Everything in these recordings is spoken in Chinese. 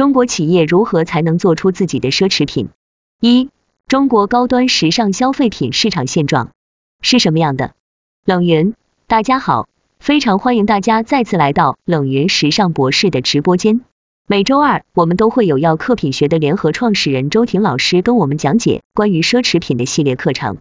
中国企业如何才能做出自己的奢侈品？一、中国高端时尚消费品市场现状是什么样的？冷云，大家好，非常欢迎大家再次来到冷云时尚博士的直播间。每周二我们都会有要客品学的联合创始人周婷老师跟我们讲解关于奢侈品的系列课程。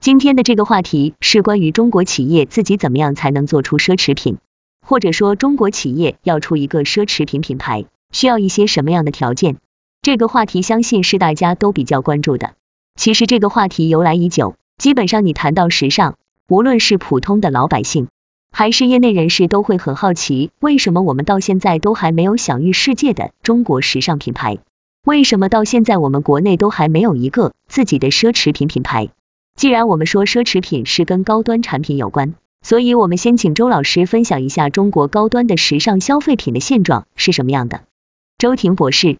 今天的这个话题是关于中国企业自己怎么样才能做出奢侈品，或者说中国企业要出一个奢侈品品牌，需要一些什么样的条件？这个话题相信是大家都比较关注的。其实这个话题由来已久，基本上你谈到时尚，无论是普通的老百姓，还是业内人士，都会很好奇，为什么我们到现在都还没有享誉世界的中国时尚品牌？为什么到现在我们国内都还没有一个自己的奢侈品品牌？既然我们说奢侈品是跟高端产品有关，所以我们先请周老师分享一下中国高端的时尚消费品的现状是什么样的。周婷博士，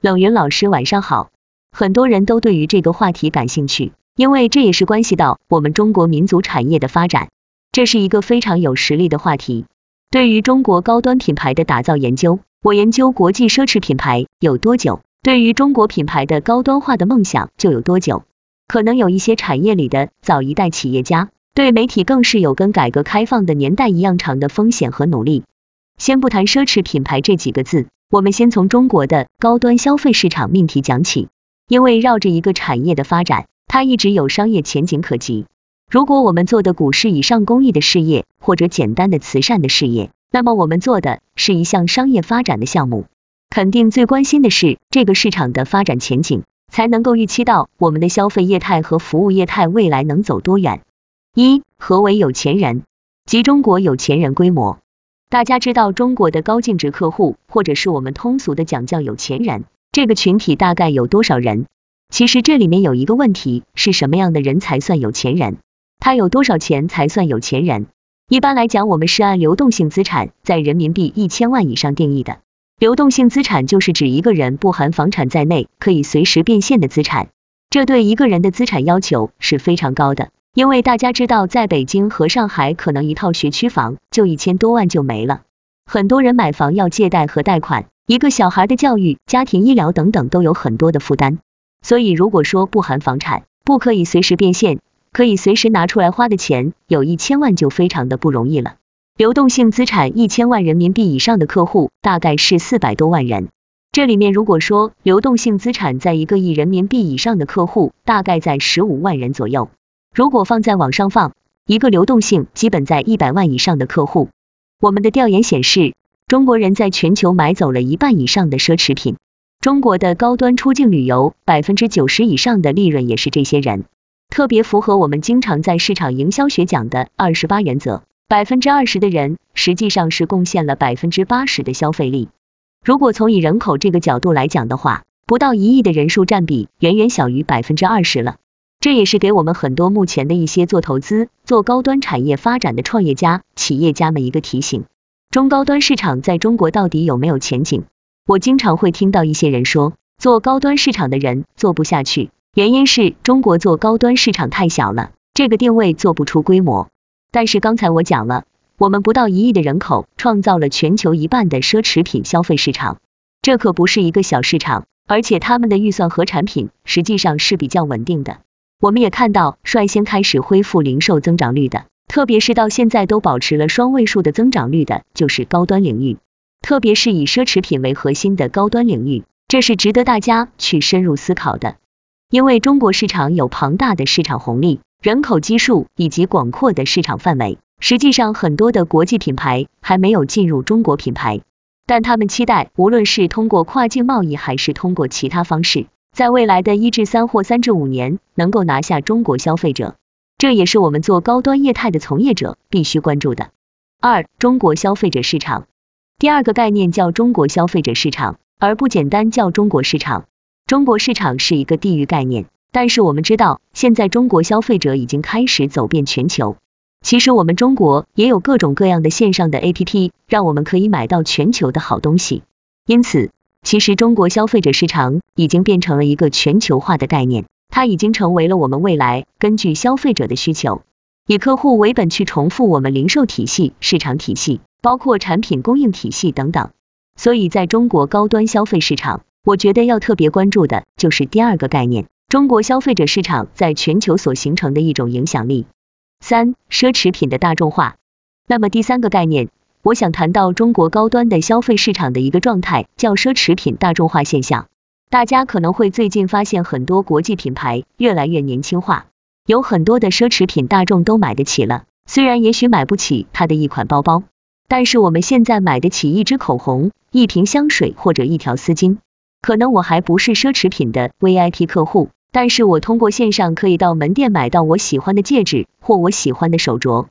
冷云老师晚上好。很多人都对于这个话题感兴趣，因为这也是关系到我们中国民族产业的发展，这是一个非常有实力的话题。对于中国高端品牌的打造研究，我研究国际奢侈品牌有多久？对于中国品牌的高端化的梦想就有多久？可能有一些产业里的早一代企业家，对媒体更是有跟改革开放的年代一样长的风险和努力。先不谈奢侈品牌这几个字，我们先从中国的高端消费市场命题讲起。因为绕着一个产业的发展，它一直有商业前景可及。如果我们做的股市以上公益的事业，或者简单的慈善的事业，那么我们做的是一项商业发展的项目，肯定最关心的是这个市场的发展前景。才能够预期到我们的消费业态和服务业态未来能走多远。一，何为有钱人？即中国有钱人规模。大家知道中国的高净值客户，或者是我们通俗的讲叫有钱人，这个群体大概有多少人？其实这里面有一个问题，是什么样的人才算有钱人？他有多少钱才算有钱人？一般来讲，我们是按流动性资产在人民币一千万以上定义的。流动性资产就是指一个人不含房产在内可以随时变现的资产，这对一个人的资产要求是非常高的。因为大家知道，在北京和上海，可能一套学区房就一千多万就没了。很多人买房要借贷和贷款，一个小孩的教育、家庭医疗等等都有很多的负担。所以如果说不含房产，不可以随时变现，可以随时拿出来花的钱有一千万就非常的不容易了。流动性资产一千万人民币以上的客户大概是四百多万人，这里面如果说流动性资产在一个亿人民币以上的客户大概在十五万人左右，如果放在网上放，一个流动性基本在一百万以上的客户，我们的调研显示，中国人在全球买走了一半以上的奢侈品，中国的高端出境旅游百分之九十以上的利润也是这些人，特别符合我们经常在市场营销学讲的二十八原则。百分之二十的人实际上是贡献了百分之八十的消费力。如果从以人口这个角度来讲的话，不到一亿的人数占比远远小于百分之二十了。这也是给我们很多目前的一些做投资、做高端产业发展的创业家、企业家们一个提醒：中高端市场在中国到底有没有前景？我经常会听到一些人说，做高端市场的人做不下去，原因是中国做高端市场太小了，这个定位做不出规模。但是刚才我讲了，我们不到一亿的人口创造了全球一半的奢侈品消费市场，这可不是一个小市场，而且他们的预算和产品实际上是比较稳定的。我们也看到，率先开始恢复零售增长率的，特别是到现在都保持了双位数的增长率的，就是高端领域，特别是以奢侈品为核心的高端领域，这是值得大家去深入思考的。因为中国市场有庞大的市场红利。人口基数以及广阔的市场范围，实际上很多的国际品牌还没有进入中国品牌，但他们期待无论是通过跨境贸易还是通过其他方式，在未来的一至三或三至五年能够拿下中国消费者，这也是我们做高端业态的从业者必须关注的。二、中国消费者市场，第二个概念叫中国消费者市场，而不简单叫中国市场。中国市场是一个地域概念。但是我们知道，现在中国消费者已经开始走遍全球。其实我们中国也有各种各样的线上的 APP，让我们可以买到全球的好东西。因此，其实中国消费者市场已经变成了一个全球化的概念，它已经成为了我们未来根据消费者的需求，以客户为本去重复我们零售体系、市场体系，包括产品供应体系等等。所以在中国高端消费市场，我觉得要特别关注的就是第二个概念，中国消费者市场在全球所形成的一种影响力。三、奢侈品的大众化。那么第三个概念，我想谈到中国高端的消费市场的一个状态，叫奢侈品大众化现象。大家可能会最近发现很多国际品牌越来越年轻化，有很多的奢侈品大众都买得起了，虽然也许买不起它的一款包包，但是我们现在买得起一支口红、一瓶香水或者一条丝巾。可能我还不是奢侈品的 VIP 客户，但是我通过线上可以到门店买到我喜欢的戒指或我喜欢的手镯。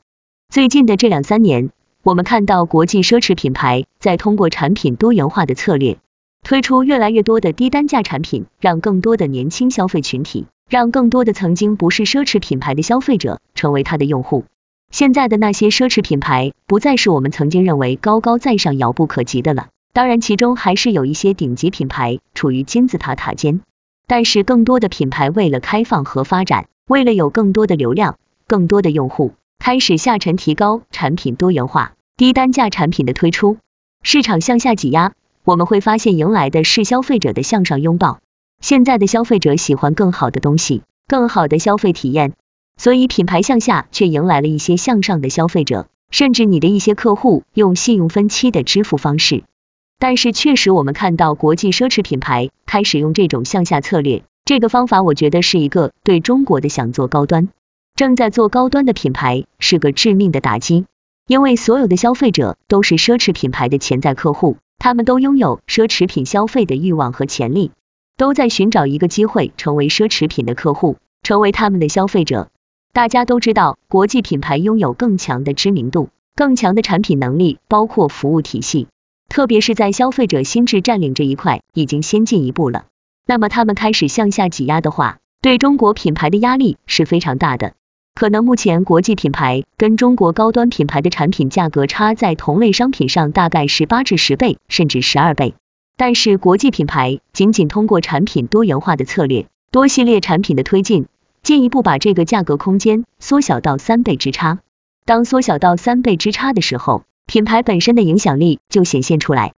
最近的这两三年，我们看到国际奢侈品牌在通过产品多元化的策略，推出越来越多的低单价产品，让更多的年轻消费群体，让更多的曾经不是奢侈品牌的消费者成为他的用户。现在的那些奢侈品牌不再是我们曾经认为高高在上、遥不可及的了。当然，其中还是有一些顶级品牌处于金字塔塔尖，但是更多的品牌为了开放和发展，为了有更多的流量、更多的用户。开始下沉，提高产品多元化，低单价产品的推出，市场向下挤压，我们会发现迎来的是消费者的向上拥抱。现在的消费者喜欢更好的东西，更好的消费体验，所以品牌向下却迎来了一些向上的消费者，甚至你的一些客户用信用分期的支付方式。但是确实我们看到国际奢侈品牌开始用这种向下策略，这个方法我觉得是一个对中国的想做高端。正在做高端的品牌是个致命的打击，因为所有的消费者都是奢侈品牌的潜在客户，他们都拥有奢侈品消费的欲望和潜力，都在寻找一个机会成为奢侈品的客户，成为他们的消费者。大家都知道，国际品牌拥有更强的知名度、更强的产品能力，包括服务体系，特别是在消费者心智占领这一块已经先进一步了。那么他们开始向下挤压的话，对中国品牌的压力是非常大的。可能目前国际品牌跟中国高端品牌的产品价格差在同类商品上大概十八至十倍，甚至十二倍。但是国际品牌仅仅通过产品多元化的策略、多系列产品的推进，进一步把这个价格空间缩小到三倍之差。当缩小到三倍之差的时候，品牌本身的影响力就显现出来。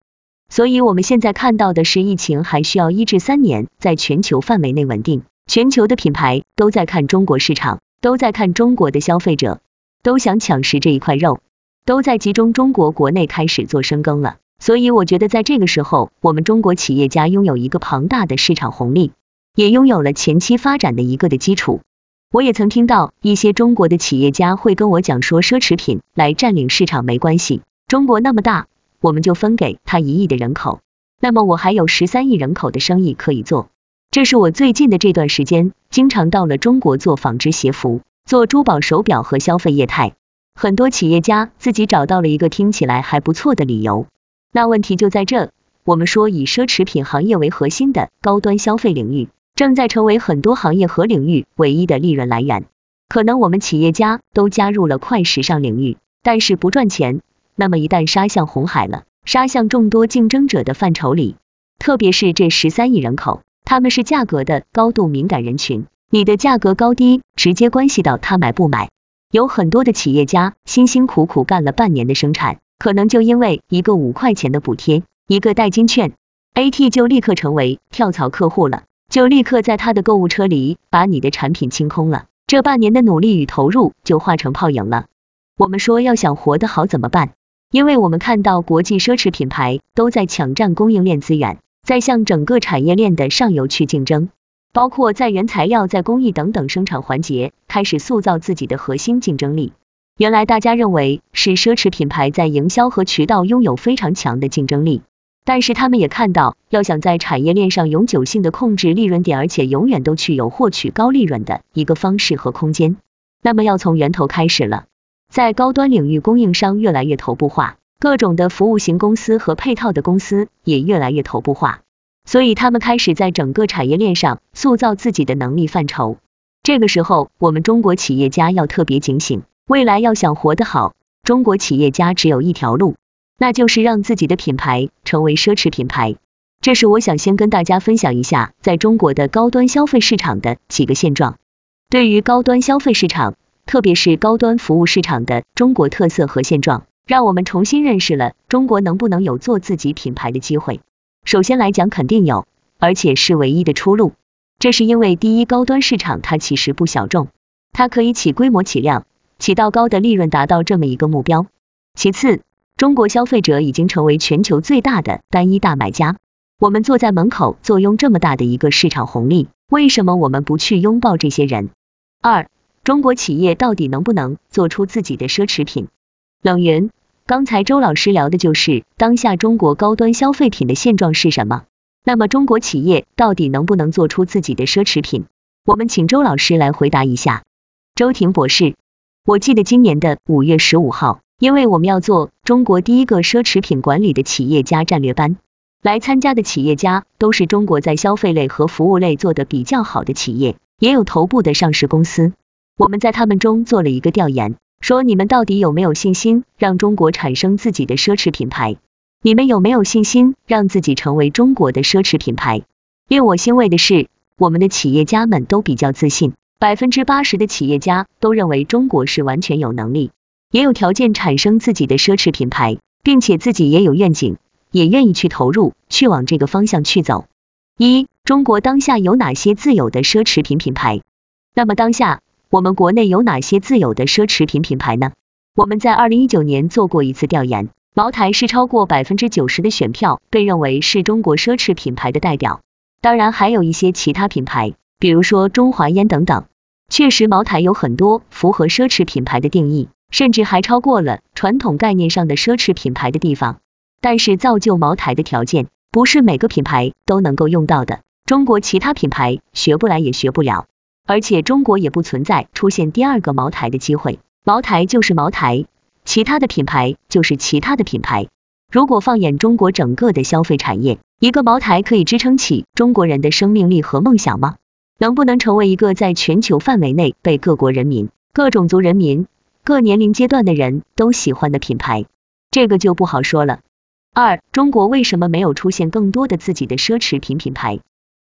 所以我们现在看到的是，疫情还需要一至三年在全球范围内稳定，全球的品牌都在看中国市场。都在看中国的消费者，都想抢食这一块肉，都在集中中国国内开始做深耕了。所以我觉得在这个时候，我们中国企业家拥有一个庞大的市场红利，也拥有了前期发展的一个的基础。我也曾听到一些中国的企业家会跟我讲说，奢侈品来占领市场没关系，中国那么大，我们就分给他一亿的人口，那么我还有十三亿人口的生意可以做。这是我最近的这段时间，经常到了中国做纺织鞋服、做珠宝手表和消费业态。很多企业家自己找到了一个听起来还不错的理由。那问题就在这，我们说以奢侈品行业为核心的高端消费领域，正在成为很多行业和领域唯一的利润来源。可能我们企业家都加入了快时尚领域，但是不赚钱。那么一旦杀向红海了，杀向众多竞争者的范畴里，特别是这十三亿人口。他们是价格的高度敏感人群，你的价格高低直接关系到他买不买。有很多的企业家辛辛苦苦干了半年的生产，可能就因为一个五块钱的补贴，一个代金券，AT 就立刻成为跳槽客户了，就立刻在他的购物车里把你的产品清空了，这半年的努力与投入就化成泡影了。我们说要想活得好怎么办？因为我们看到国际奢侈品牌都在抢占供应链资源。在向整个产业链的上游去竞争，包括在原材料、在工艺等等生产环节开始塑造自己的核心竞争力。原来大家认为是奢侈品牌在营销和渠道拥有非常强的竞争力，但是他们也看到，要想在产业链上永久性的控制利润点，而且永远都具有获取高利润的一个方式和空间，那么要从源头开始了。在高端领域，供应商越来越头部化。各种的服务型公司和配套的公司也越来越头部化，所以他们开始在整个产业链上塑造自己的能力范畴。这个时候，我们中国企业家要特别警醒，未来要想活得好，中国企业家只有一条路，那就是让自己的品牌成为奢侈品牌。这是我想先跟大家分享一下，在中国的高端消费市场的几个现状。对于高端消费市场，特别是高端服务市场的中国特色和现状。让我们重新认识了中国能不能有做自己品牌的机会。首先来讲，肯定有，而且是唯一的出路。这是因为第一，高端市场它其实不小众，它可以起规模起量，起到高的利润，达到这么一个目标。其次，中国消费者已经成为全球最大的单一大买家，我们坐在门口坐拥这么大的一个市场红利，为什么我们不去拥抱这些人？二，中国企业到底能不能做出自己的奢侈品？冷云。刚才周老师聊的就是当下中国高端消费品的现状是什么？那么中国企业到底能不能做出自己的奢侈品？我们请周老师来回答一下。周婷博士，我记得今年的五月十五号，因为我们要做中国第一个奢侈品管理的企业家战略班，来参加的企业家都是中国在消费类和服务类做的比较好的企业，也有头部的上市公司。我们在他们中做了一个调研。说你们到底有没有信心让中国产生自己的奢侈品牌？你们有没有信心让自己成为中国的奢侈品牌？令我欣慰的是，我们的企业家们都比较自信，百分之八十的企业家都认为中国是完全有能力，也有条件产生自己的奢侈品牌，并且自己也有愿景，也愿意去投入，去往这个方向去走。一、中国当下有哪些自有的奢侈品品牌？那么当下。我们国内有哪些自有的奢侈品品牌呢？我们在二零一九年做过一次调研，茅台是超过百分之九十的选票被认为是中国奢侈品牌的代表，当然还有一些其他品牌，比如说中华烟等等。确实，茅台有很多符合奢侈品牌的定义，甚至还超过了传统概念上的奢侈品牌的地方。但是造就茅台的条件，不是每个品牌都能够用到的，中国其他品牌学不来也学不了。而且中国也不存在出现第二个茅台的机会，茅台就是茅台，其他的品牌就是其他的品牌。如果放眼中国整个的消费产业，一个茅台可以支撑起中国人的生命力和梦想吗？能不能成为一个在全球范围内被各国人民、各种族人民、各年龄阶段的人都喜欢的品牌？这个就不好说了。二，中国为什么没有出现更多的自己的奢侈品品牌？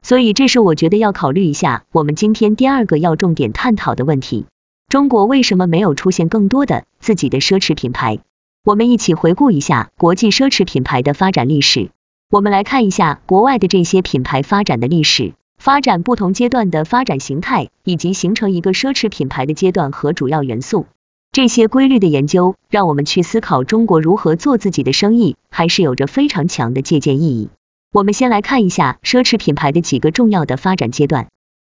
所以，这是我觉得要考虑一下我们今天第二个要重点探讨的问题：中国为什么没有出现更多的自己的奢侈品牌？我们一起回顾一下国际奢侈品牌的发展历史。我们来看一下国外的这些品牌发展的历史，发展不同阶段的发展形态，以及形成一个奢侈品牌的阶段和主要元素。这些规律的研究，让我们去思考中国如何做自己的生意，还是有着非常强的借鉴意义。我们先来看一下奢侈品牌的几个重要的发展阶段。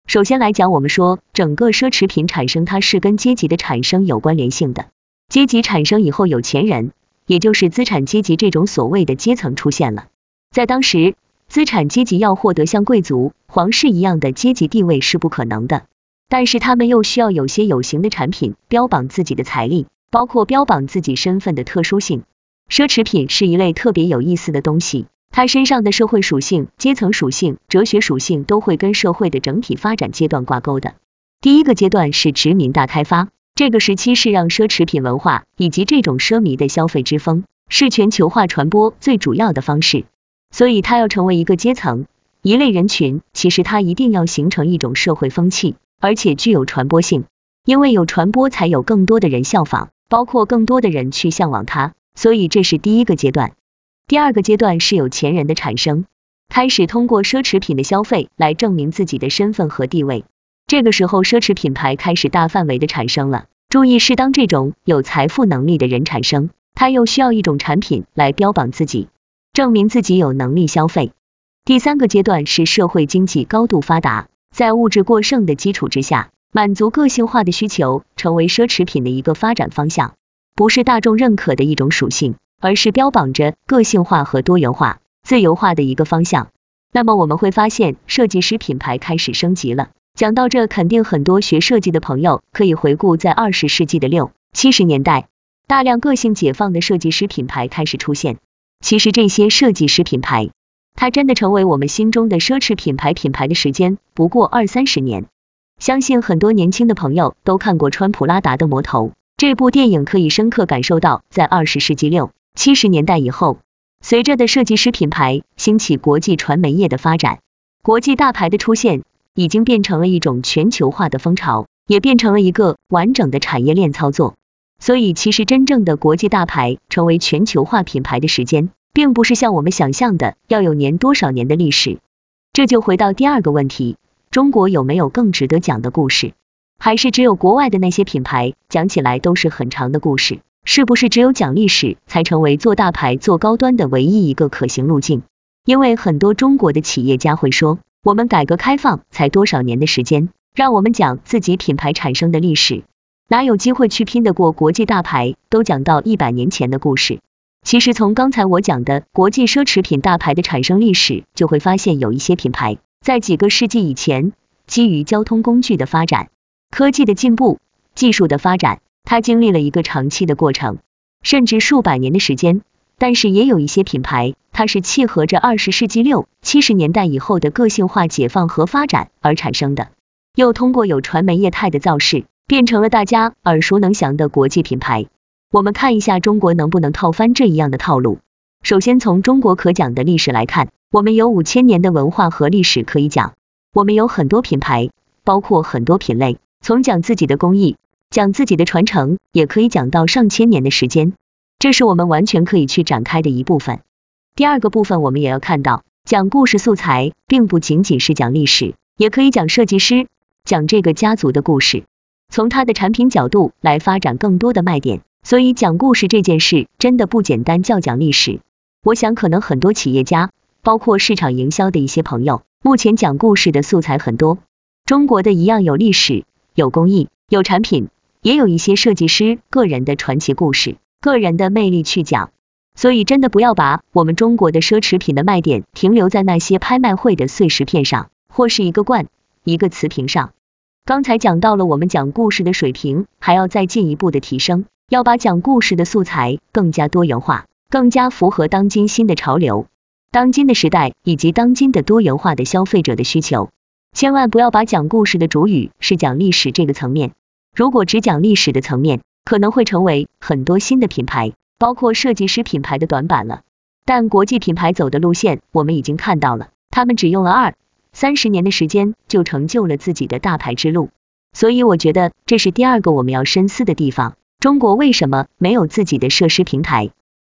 首先来讲，我们说整个奢侈品产生，它是跟阶级的产生有关联性的。阶级产生以后，有钱人，也就是资产阶级这种所谓的阶层出现了。在当时，资产阶级要获得像贵族、皇室一样的阶级地位是不可能的，但是他们又需要有些有形的产品标榜自己的财力，包括标榜自己身份的特殊性。奢侈品是一类特别有意思的东西。它身上的社会属性、阶层属性、哲学属性都会跟社会的整体发展阶段挂钩的。第一个阶段是殖民大开发，这个时期是让奢侈品文化以及这种奢靡的消费之风是全球化传播最主要的方式。所以它要成为一个阶层、一类人群，其实它一定要形成一种社会风气，而且具有传播性，因为有传播才有更多的人效仿，包括更多的人去向往它。所以这是第一个阶段。第二个阶段是有钱人的产生，开始通过奢侈品的消费来证明自己的身份和地位。这个时候，奢侈品牌开始大范围的产生了。注意，是当这种有财富能力的人产生，他又需要一种产品来标榜自己，证明自己有能力消费。第三个阶段是社会经济高度发达，在物质过剩的基础之下，满足个性化的需求，成为奢侈品的一个发展方向，不是大众认可的一种属性。而是标榜着个性化和多元化、自由化的一个方向。那么我们会发现，设计师品牌开始升级了。讲到这，肯定很多学设计的朋友可以回顾，在二十世纪的六七十年代，大量个性解放的设计师品牌开始出现。其实这些设计师品牌，它真的成为我们心中的奢侈品牌品牌的时间不过二三十年。相信很多年轻的朋友都看过穿普拉达的魔头这部电影，可以深刻感受到在二十世纪六。七十年代以后，随着的设计师品牌兴起，国际传媒业的发展，国际大牌的出现，已经变成了一种全球化的风潮，也变成了一个完整的产业链操作。所以其实真正的国际大牌成为全球化品牌的时间，并不是像我们想象的要有年多少年的历史。这就回到第二个问题，中国有没有更值得讲的故事？还是只有国外的那些品牌讲起来都是很长的故事？是不是只有讲历史才成为做大牌、做高端的唯一一个可行路径？因为很多中国的企业家会说，我们改革开放才多少年的时间，让我们讲自己品牌产生的历史，哪有机会去拼得过国际大牌都讲到一百年前的故事？其实从刚才我讲的国际奢侈品大牌的产生历史，就会发现有一些品牌在几个世纪以前，基于交通工具的发展、科技的进步、技术的发展，它经历了一个长期的过程，甚至数百年的时间。但是也有一些品牌，它是契合着二十世纪六七十年代以后的个性化解放和发展而产生的，又通过有传媒业态的造势，变成了大家耳熟能详的国际品牌。我们看一下中国能不能套翻这一样的套路。首先从中国可讲的历史来看，我们有五千年的文化和历史可以讲，我们有很多品牌，包括很多品类，从讲自己的工艺，讲自己的传承，也可以讲到上千年的时间。这是我们完全可以去展开的一部分。第二个部分，我们也要看到，讲故事素材并不仅仅是讲历史，也可以讲设计师，讲这个家族的故事，从他的产品角度来发展更多的卖点。所以讲故事这件事真的不简单，叫讲历史。我想可能很多企业家，包括市场营销的一些朋友，目前讲故事的素材很多。中国的一样有历史，有工艺，有产品，也有一些设计师个人的传奇故事。个人的魅力去讲，所以真的不要把我们中国的奢侈品的卖点停留在那些拍卖会的碎石片上，或是一个罐、一个瓷瓶上。刚才讲到了我们讲故事的水平还要再进一步的提升，要把讲故事的素材更加多元化，更加符合当今新的潮流、当今的时代以及当今的多元化的消费者的需求。千万不要把讲故事的主语是讲历史这个层面，如果只讲历史的层面。可能会成为很多新的品牌，包括设计师品牌的短板了。但国际品牌走的路线，我们已经看到了，他们只用了二三十年的时间，就成就了自己的大牌之路。所以我觉得这是第二个我们要深思的地方：中国为什么没有自己的设施平台？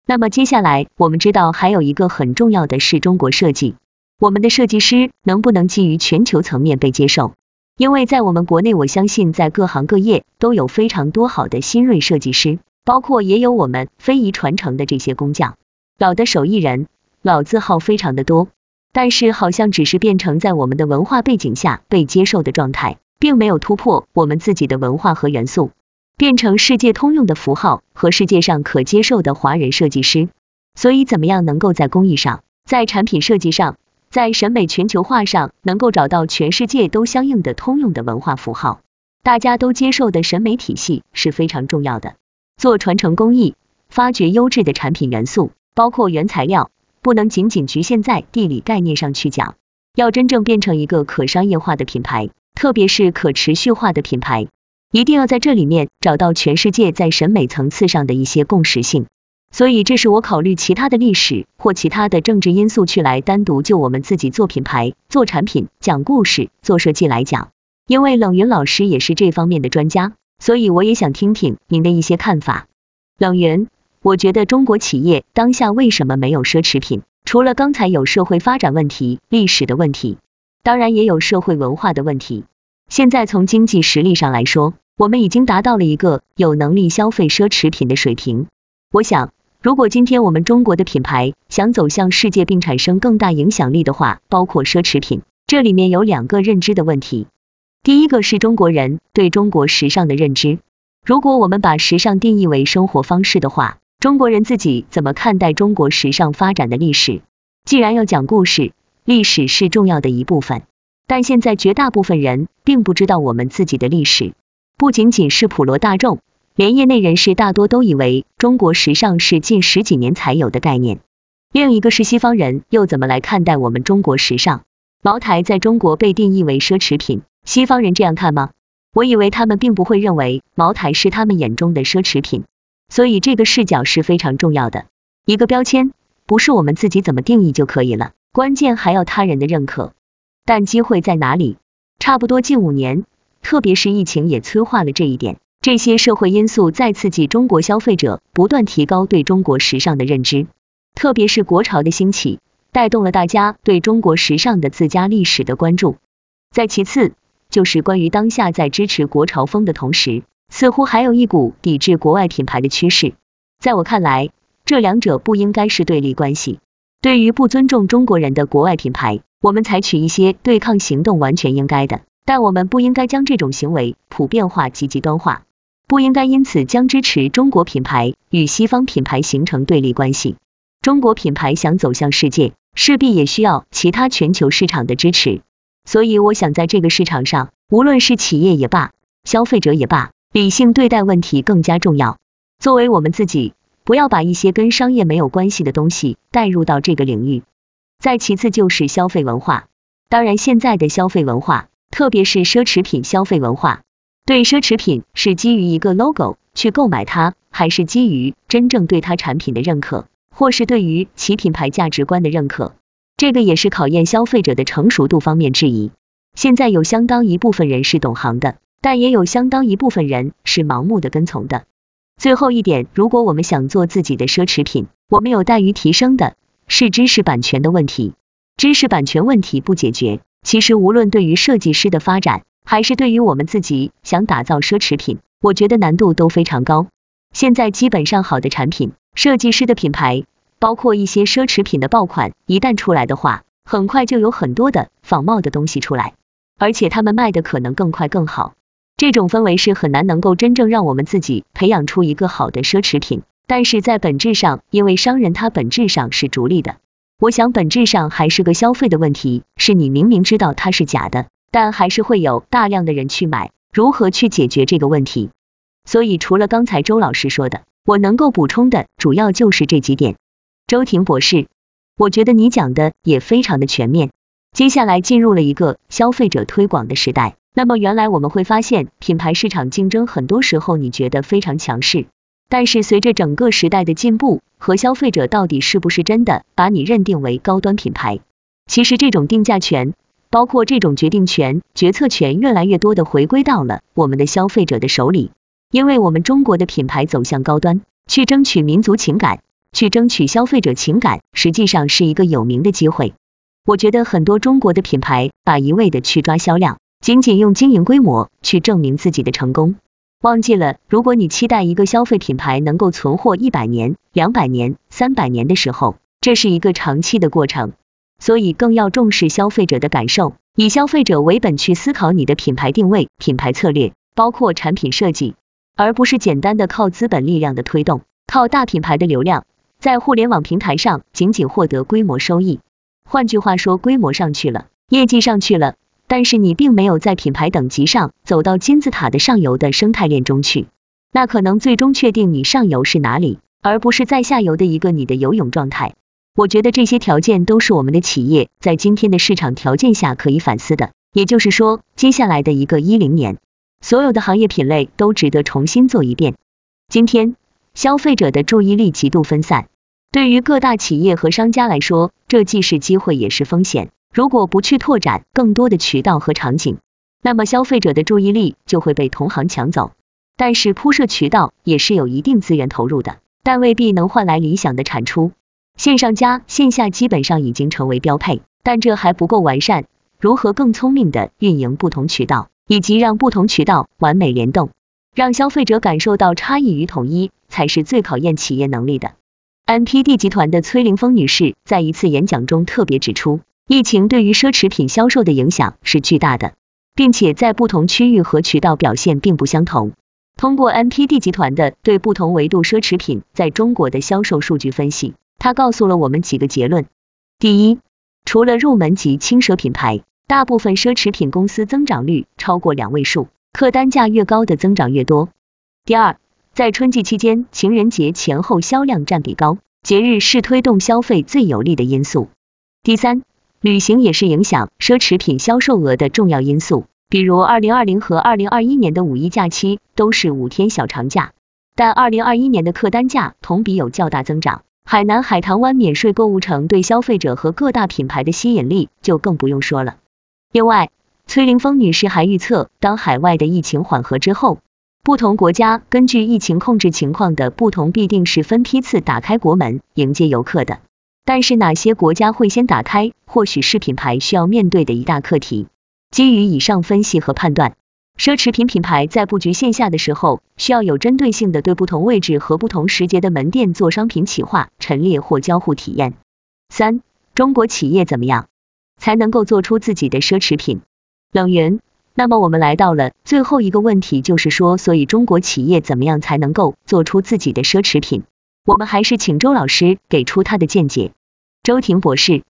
那么接下来我们知道还有一个很重要的是中国设计，我们的设计师能不能基于全球层面被接受？因为在我们国内，我相信在各行各业都有非常多好的新锐设计师，包括也有我们非遗传承的这些工匠，老的手艺人，老字号非常的多，但是好像只是变成在我们的文化背景下被接受的状态，并没有突破我们自己的文化和元素，变成世界通用的符号和世界上可接受的华人设计师。所以怎么样能够在工艺上，在产品设计上？在审美全球化上，能够找到全世界都相应的通用的文化符号，大家都接受的审美体系是非常重要的。做传承工艺，发掘优质的产品元素，包括原材料，不能仅仅局限在地理概念上去讲，要真正变成一个可商业化的品牌，特别是可持续化的品牌，一定要在这里面找到全世界在审美层次上的一些共识性。所以，这是我考虑其他的历史或其他的政治因素去来单独就我们自己做品牌、做产品、讲故事、做设计来讲。因为冷云老师也是这方面的专家，所以我也想听听您的一些看法。冷云，我觉得中国企业当下为什么没有奢侈品？除了刚才有社会发展问题、历史的问题，当然也有社会文化的问题。现在从经济实力上来说，我们已经达到了一个有能力消费奢侈品的水平。我想。如果今天我们中国的品牌想走向世界并产生更大影响力的话，包括奢侈品，这里面有两个认知的问题。第一个是中国人对中国时尚的认知。如果我们把时尚定义为生活方式的话，中国人自己怎么看待中国时尚发展的历史？既然要讲故事，历史是重要的一部分，但现在绝大部分人并不知道我们自己的历史，不仅仅是普罗大众。连业内人士大多都以为中国时尚是近十几年才有的概念。另一个是西方人又怎么来看待我们中国时尚？茅台在中国被定义为奢侈品，西方人这样看吗？我以为他们并不会认为茅台是他们眼中的奢侈品。所以这个视角是非常重要的。一个标签不是我们自己怎么定义就可以了，关键还要他人的认可。但机会在哪里？差不多近五年，特别是疫情也催化了这一点。这些社会因素在刺激中国消费者不断提高对中国时尚的认知，特别是国潮的兴起，带动了大家对中国时尚的自家历史的关注。再其次，就是关于当下在支持国潮风的同时，似乎还有一股抵制国外品牌的趋势。在我看来，这两者不应该是对立关系。对于不尊重中国人的国外品牌，我们采取一些对抗行动完全应该的，但我们不应该将这种行为普遍化及极端化，不应该因此将支持中国品牌与西方品牌形成对立关系。中国品牌想走向世界，势必也需要其他全球市场的支持。所以，我想在这个市场上，无论是企业也罢，消费者也罢，理性对待问题更加重要。作为我们自己。不要把一些跟商业没有关系的东西带入到这个领域。再其次就是消费文化，当然现在的消费文化，特别是奢侈品消费文化，对奢侈品是基于一个 logo 去购买它，还是基于真正对它产品的认可，或是对于其品牌价值观的认可，这个也是考验消费者的成熟度方面质疑。现在有相当一部分人是懂行的，但也有相当一部分人是盲目的跟从的。最后一点，如果我们想做自己的奢侈品，我们有待于提升的是知识版权的问题。知识版权问题不解决，其实无论对于设计师的发展，还是对于我们自己想打造奢侈品，我觉得难度都非常高。现在基本上好的产品，设计师的品牌，包括一些奢侈品的爆款，一旦出来的话，很快就有很多的仿冒的东西出来，而且他们卖的可能更快更好。这种氛围是很难能够真正让我们自己培养出一个好的奢侈品，但是在本质上，因为商人他本质上是逐利的，我想本质上还是个消费的问题，是你明明知道它是假的，但还是会有大量的人去买，如何去解决这个问题？所以除了刚才周老师说的，我能够补充的主要就是这几点。周婷博士，我觉得你讲的也非常的全面。接下来进入了一个消费者推广的时代。那么原来我们会发现，品牌市场竞争很多时候你觉得非常强势，但是随着整个时代的进步和消费者到底是不是真的把你认定为高端品牌，其实这种定价权，包括这种决定权、决策权，越来越多的回归到了我们的消费者的手里。因为我们中国的品牌走向高端，去争取民族情感，去争取消费者情感，实际上是一个有名的机会。我觉得很多中国的品牌把一味的去抓销量。仅仅用经营规模去证明自己的成功，忘记了如果你期待一个消费品牌能够存活一百年、两百年、三百年的时候，这是一个长期的过程，所以更要重视消费者的感受，以消费者为本去思考你的品牌定位、品牌策略，包括产品设计，而不是简单的靠资本力量的推动，靠大品牌的流量，在互联网平台上仅仅获得规模收益。换句话说，规模上去了，业绩上去了。但是你并没有在品牌等级上走到金字塔的上游的生态链中去，那可能最终确定你上游是哪里，而不是在下游的一个你的游泳状态。我觉得这些条件都是我们的企业在今天的市场条件下可以反思的。也就是说，接下来的一个一零年，所有的行业品类都值得重新做一遍。今天消费者的注意力极度分散，对于各大企业和商家来说，这既是机会也是风险。如果不去拓展更多的渠道和场景，那么消费者的注意力就会被同行抢走。但是铺设渠道也是有一定资源投入的，但未必能换来理想的产出。线上加线下基本上已经成为标配，但这还不够完善。如何更聪明的运营不同渠道，以及让不同渠道完美联动，让消费者感受到差异与统一，才是最考验企业能力的。NPD 集团的崔凌峰女士在一次演讲中特别指出。疫情对于奢侈品销售的影响是巨大的，并且在不同区域和渠道表现并不相同。通过 NPD 集团的对不同维度奢侈品在中国的销售数据分析，他告诉了我们几个结论：第一，除了入门级轻奢品牌，大部分奢侈品公司增长率超过两位数，客单价越高的增长越多；第二，在春季期间，情人节前后销量占比高，节日是推动消费最有利的因素；第三。旅行也是影响奢侈品销售额的重要因素，比如二零二零和二零二一年的五一假期都是五天小长假，但二零二一年的客单价同比有较大增长。海南海棠湾免税购物城对消费者和各大品牌的吸引力就更不用说了。另外，崔凌峰女士还预测，当海外的疫情缓和之后，不同国家根据疫情控制情况的不同，必定是分批次打开国门迎接游客的。但是哪些国家会先打开，或许是品牌需要面对的一大课题。基于以上分析和判断，奢侈品品牌在布局线下的时候，需要有针对性的对不同位置和不同时节的门店做商品企划、陈列或交互体验。三、中国企业怎么样才能够做出自己的奢侈品？冷云。那么我们来到了最后一个问题，就是说，所以中国企业怎么样才能够做出自己的奢侈品？我们还是请周老师给出他的见解。周婷博士，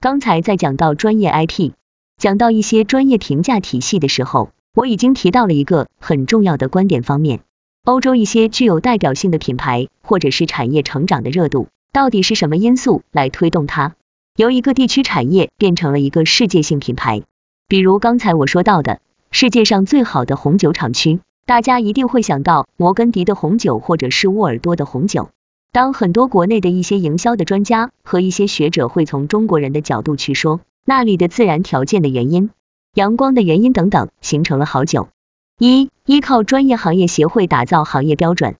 刚才在讲到专业 IP。讲到一些专业评价体系的时候，我已经提到了一个很重要的观点方面。欧洲一些具有代表性的品牌，或者是产业成长的热度，到底是什么因素来推动它，由一个地区产业变成了一个世界性品牌？比如刚才我说到的世界上最好的红酒厂区，大家一定会想到摩根迪的红酒，或者是沃尔多的红酒。当很多国内的一些营销的专家和一些学者会从中国人的角度去说。那里的自然条件的原因、阳光的原因等等，形成了好久。一依靠专业行业协会打造行业标准，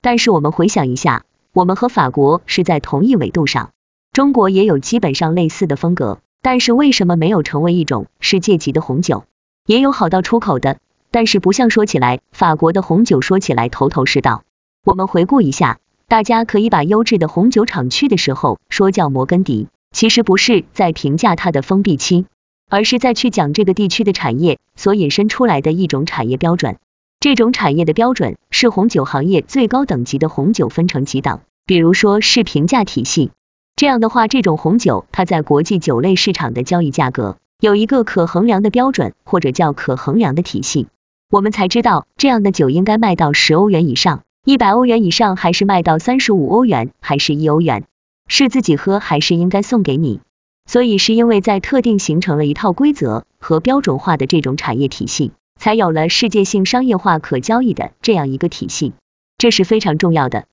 但是我们回想一下，我们和法国是在同一纬度上，中国也有基本上类似的风格，但是为什么没有成为一种世界级的红酒？也有好到出口的，但是不像说起来，法国的红酒说起来头头是道。我们回顾一下，大家可以把优质的红酒厂区的时候说叫摩根迪。其实不是在评价它的封闭期，而是在去讲这个地区的产业所引申出来的一种产业标准。这种产业的标准是红酒行业最高等级的红酒分成几档，比如说是评价体系。这样的话，这种红酒它在国际酒类市场的交易价格有一个可衡量的标准，或者叫可衡量的体系，我们才知道这样的酒应该卖到十欧元以上，一百欧元以上，还是卖到三十五欧元，还是一欧元。是自己喝还是应该送给你？所以是因为在特定形成了一套规则和标准化的这种产业体系，才有了世界性商业化可交易的这样一个体系，这是非常重要的。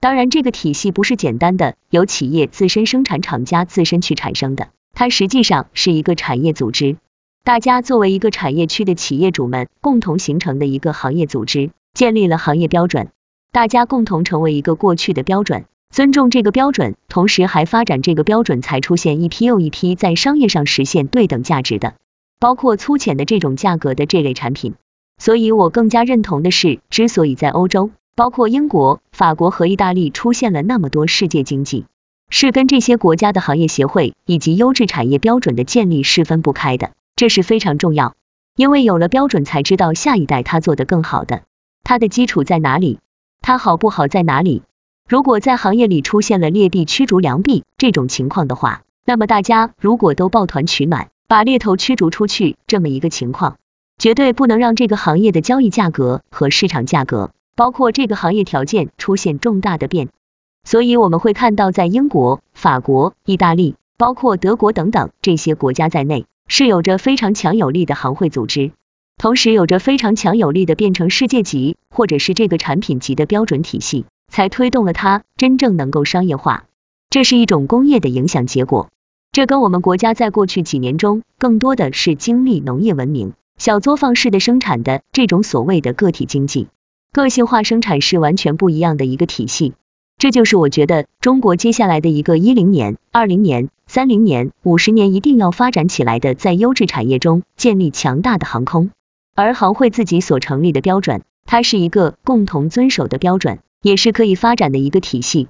当然，这个体系不是简单的由企业自身生产厂家自身去产生的，它实际上是一个产业组织，大家作为一个产业区的企业主们共同形成的一个行业组织，建立了行业标准，大家共同成为一个过去的标准。尊重这个标准，同时还发展这个标准，才出现一批又一批在商业上实现对等价值的，包括粗浅的这种价格的这类产品。所以我更加认同的是，之所以在欧洲，包括英国、法国和意大利出现了那么多世界经济，是跟这些国家的行业协会以及优质产业标准的建立是分不开的，这是非常重要。因为有了标准，才知道下一代他做的更好的，它的基础在哪里，它好不好在哪里。如果在行业里出现了劣币驱逐良币这种情况的话，那么大家如果都抱团取暖，把猎头驱逐出去这么一个情况，绝对不能让这个行业的交易价格和市场价格，包括这个行业条件出现重大的变。所以我们会看到，在英国、法国、意大利，包括德国等等这些国家在内，是有着非常强有力的行会组织，同时有着非常强有力的变成世界级或者是这个产品级的标准体系。才推动了它真正能够商业化，这是一种工业的影响结果。这跟我们国家在过去几年中更多的是经历农业文明、小作坊式的生产的这种所谓的个体经济、个性化生产是完全不一样的一个体系。这就是我觉得中国接下来的一个一零年、二零年、三零年、五十年一定要发展起来的，在优质产业中建立强大的航空，而行会自己所成立的标准，它是一个共同遵守的标准。也是可以发展的一个体系。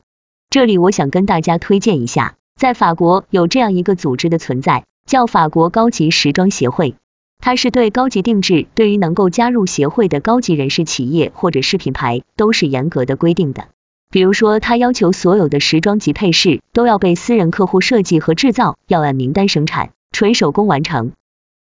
这里我想跟大家推荐一下，在法国有这样一个组织的存在，叫法国高级时装协会。它是对高级定制，对于能够加入协会的高级人士、企业或者是品牌，都是严格的规定的。比如说，它要求所有的时装及配饰都要被私人客户设计和制造，要按名单生产，纯手工完成。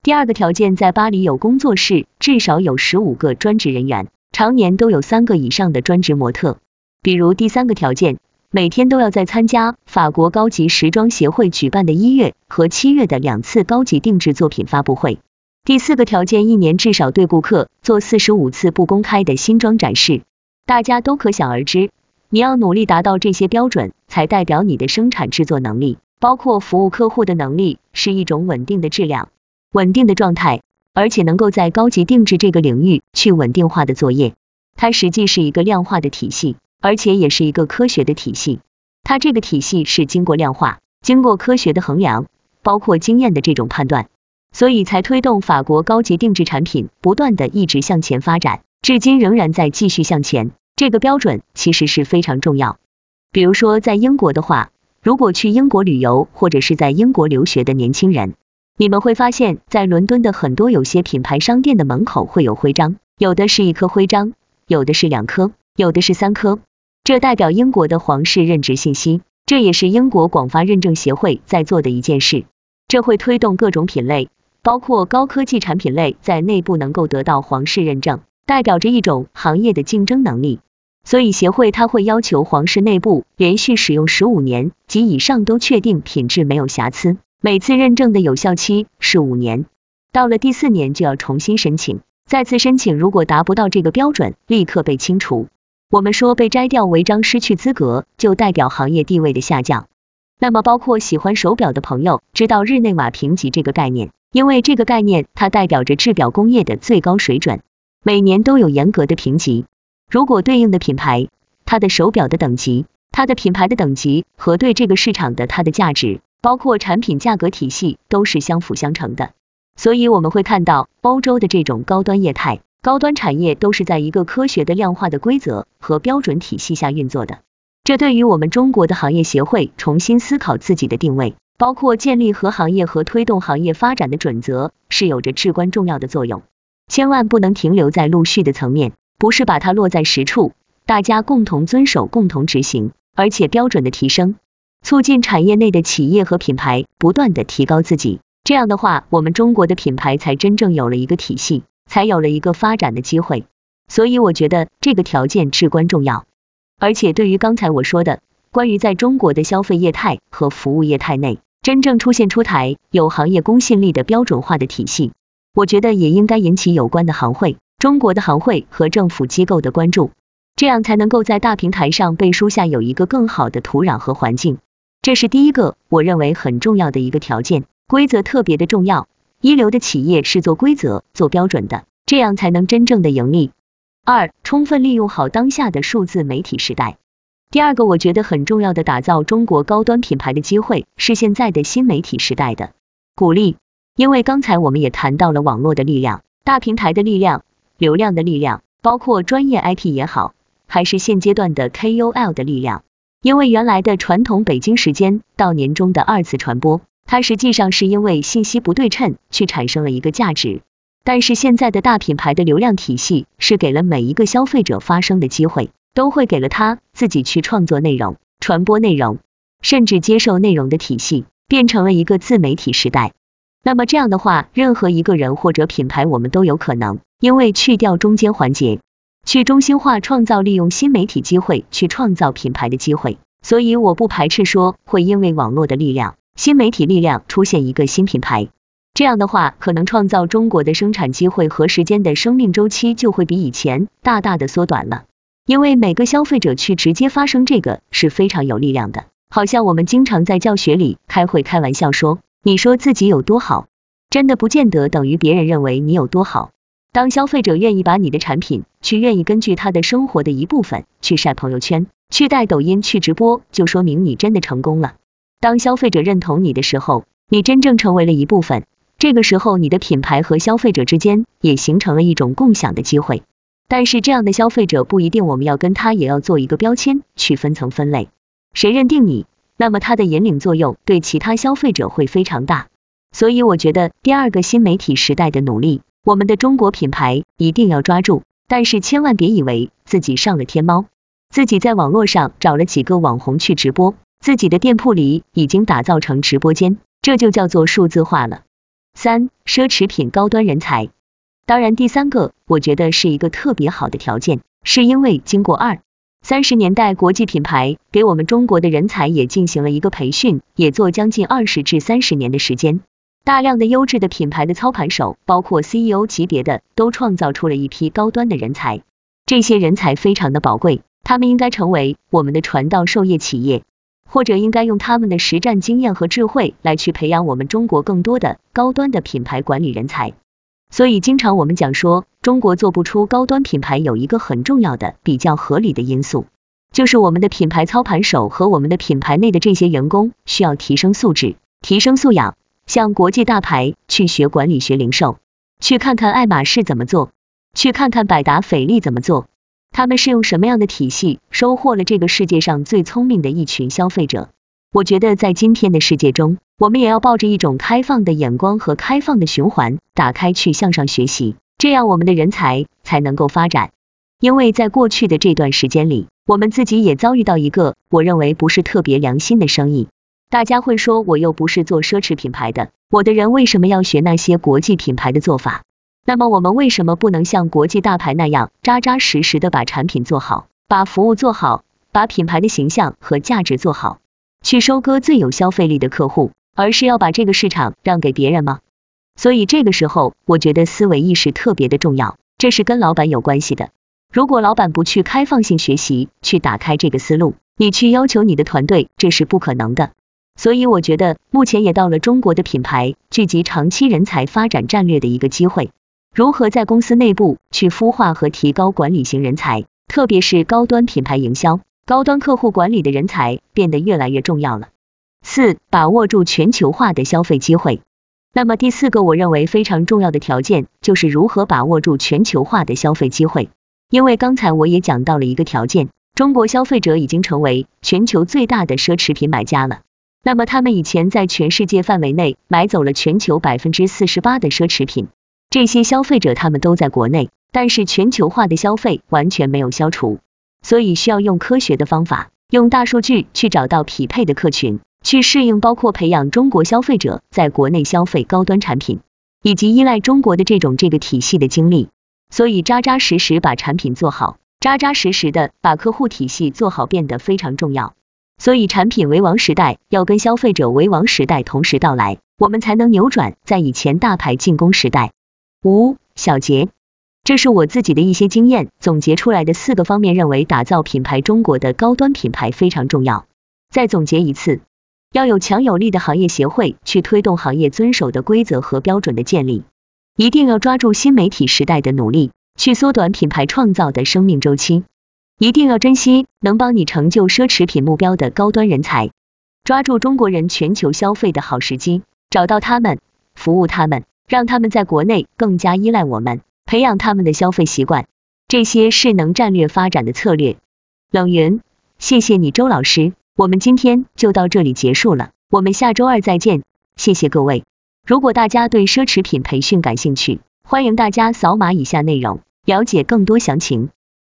第二个条件，在巴黎有工作室，至少有十五个专职人员。常年都有三个以上的专职模特，比如第三个条件，每天都要在参加法国高级时装协会举办的一月和七月的两次高级定制作品发布会。第四个条件，一年至少对顾客做四十五次不公开的新装展示。大家都可想而知，你要努力达到这些标准，才代表你的生产制作能力，包括服务客户的能力，是一种稳定的质量、稳定的状态。而且能够在高级定制这个领域去稳定化的作业，它实际是一个量化的体系，而且也是一个科学的体系。它这个体系是经过量化、经过科学的衡量，包括经验的这种判断，所以才推动法国高级定制产品不断的一直向前发展，至今仍然在继续向前。这个标准其实是非常重要。比如说在英国的话，如果去英国旅游或者是在英国留学的年轻人，你们会发现，在伦敦的很多有些品牌商店的门口会有徽章，有的是一颗徽章，有的是两颗，有的是三颗，这代表英国的皇室任职信息，这也是英国广发认证协会在做的一件事，这会推动各种品类，包括高科技产品类在内部能够得到皇室认证，代表着一种行业的竞争能力。所以协会它会要求皇室内部连续使用十五年及以上都确定品质没有瑕疵，每次认证的有效期是五年，到了第四年就要重新申请，再次申请如果达不到这个标准，立刻被清除。我们说被摘掉违章失去资格，就代表行业地位的下降。那么包括喜欢手表的朋友知道日内瓦评级这个概念，因为这个概念它代表着制表工业的最高水准，每年都有严格的评级。如果对应的品牌，它的手表的等级，它的品牌的等级和对这个市场的它的价值，包括产品价格体系都是相辅相成的。所以我们会看到欧洲的这种高端业态、高端产业都是在一个科学的量化的规则和标准体系下运作的。这对于我们中国的行业协会重新思考自己的定位，包括建立和行业和推动行业发展的准则，是有着至关重要的作用。千万不能停留在陆续的层面。不是把它落在实处，大家共同遵守、共同执行，而且标准的提升，促进产业内的企业和品牌不断的提高自己。这样的话，我们中国的品牌才真正有了一个体系，才有了一个发展的机会。所以我觉得这个条件至关重要。而且对于刚才我说的关于在中国的消费业态和服务业态内真正出现出台有行业公信力的标准化的体系，我觉得也应该引起有关的行会。中国的行会和政府机构的关注，这样才能够在大平台上背书下有一个更好的土壤和环境。这是第一个我认为很重要的一个条件，规则特别的重要。一流的企业是做规则、做标准的，这样才能真正的盈利。二，充分利用好当下的数字媒体时代。第二个我觉得很重要的打造中国高端品牌的机会是现在的新媒体时代的鼓励，因为刚才我们也谈到了网络的力量、大平台的力量。流量的力量，包括专业 IP 也好，还是现阶段的 KOL 的力量。因为原来的传统北京时间到年终的二次传播，它实际上是因为信息不对称去产生了一个价值。但是现在的大品牌的流量体系是给了每一个消费者发声的机会，都会给了他自己去创作内容、传播内容，甚至接受内容的体系，变成了一个自媒体时代。那么这样的话，任何一个人或者品牌，我们都有可能。因为去掉中间环节，去中心化创造利用新媒体机会去创造品牌的机会，所以我不排斥说会因为网络的力量、新媒体力量出现一个新品牌。这样的话，可能创造中国的生产机会和时间的生命周期就会比以前大大的缩短了。因为每个消费者去直接发声，这个是非常有力量的。好像我们经常在教学里开会开玩笑说，你说自己有多好，真的不见得等于别人认为你有多好。当消费者愿意把你的产品去愿意根据他的生活的一部分去晒朋友圈，去带抖音去直播，就说明你真的成功了。当消费者认同你的时候，你真正成为了一部分，这个时候你的品牌和消费者之间也形成了一种共享的机会。但是这样的消费者不一定我们要跟他也要做一个标签去分层分类，谁认定你，那么他的引领作用对其他消费者会非常大。所以我觉得第二个新媒体时代的努力。我们的中国品牌一定要抓住，但是千万别以为自己上了天猫，自己在网络上找了几个网红去直播，自己的店铺里已经打造成直播间，这就叫做数字化了。三，奢侈品高端人才，当然第三个我觉得是一个特别好的条件，是因为经过二三十年代国际品牌给我们中国的人才也进行了一个培训，也做将近二十至三十年的时间。大量的优质的品牌的操盘手，包括 CEO 级别的，都创造出了一批高端的人才。这些人才非常的宝贵，他们应该成为我们的传道授业企业，或者应该用他们的实战经验和智慧来去培养我们中国更多的高端的品牌管理人才。所以经常我们讲说，中国做不出高端品牌，有一个很重要的、比较合理的因素，就是我们的品牌操盘手和我们的品牌内的这些员工需要提升素质、提升素养，向国际大牌去学管理学零售，去看看爱马仕怎么做，去看看百达翡丽怎么做，他们是用什么样的体系收获了这个世界上最聪明的一群消费者。我觉得在今天的世界中，我们也要抱着一种开放的眼光和开放的循环，打开去向上学习，这样我们的人才才能够发展。因为在过去的这段时间里，我们自己也遭遇到一个我认为不是特别良心的生意。大家会说，我又不是做奢侈品牌的，我的人为什么要学那些国际品牌的做法？那么我们为什么不能像国际大牌那样，扎扎实实的把产品做好，把服务做好，把品牌的形象和价值做好？去收割最有消费力的客户，而是要把这个市场让给别人吗？所以这个时候，我觉得思维意识特别的重要，这是跟老板有关系的。如果老板不去开放性学习，去打开这个思路，你去要求你的团队，这是不可能的。所以我觉得目前也到了中国的品牌聚集长期人才发展战略的一个机会，如何在公司内部去孵化和提高管理型人才，特别是高端品牌营销。高端客户管理的人才变得越来越重要了。四、把握住全球化的消费机会。那么第四个我认为非常重要的条件就是如何把握住全球化的消费机会。因为刚才我也讲到了一个条件，中国消费者已经成为全球最大的奢侈品买家了。那么他们以前在全世界范围内买走了全球百分之四十八的奢侈品，这些消费者他们都在国内，但是全球化的消费完全没有消除。所以需要用科学的方法，用大数据去找到匹配的客群，去适应包括培养中国消费者在国内消费高端产品，以及依赖中国的这种这个体系的经历。所以扎扎实实把产品做好，扎扎实实的把客户体系做好变得非常重要。所以产品为王时代要跟消费者为王时代同时到来，我们才能扭转在以前大牌进攻时代。五小结。这是我自己的一些经验总结出来的四个方面，认为打造品牌中国的高端品牌非常重要。再总结一次，要有强有力的行业协会去推动行业遵守的规则和标准的建立，一定要抓住新媒体时代的努力，去缩短品牌创造的生命周期，一定要珍惜能帮你成就奢侈品目标的高端人才，抓住中国人全球消费的好时机，找到他们，服务他们，让他们在国内更加依赖我们。培养他们的消费习惯，这些是能战略发展的策略。冷云，谢谢你周老师，我们今天就到这里结束了，我们下周二再见，谢谢各位。如果大家对奢侈品培训感兴趣，欢迎大家扫码以下内容，了解更多详情。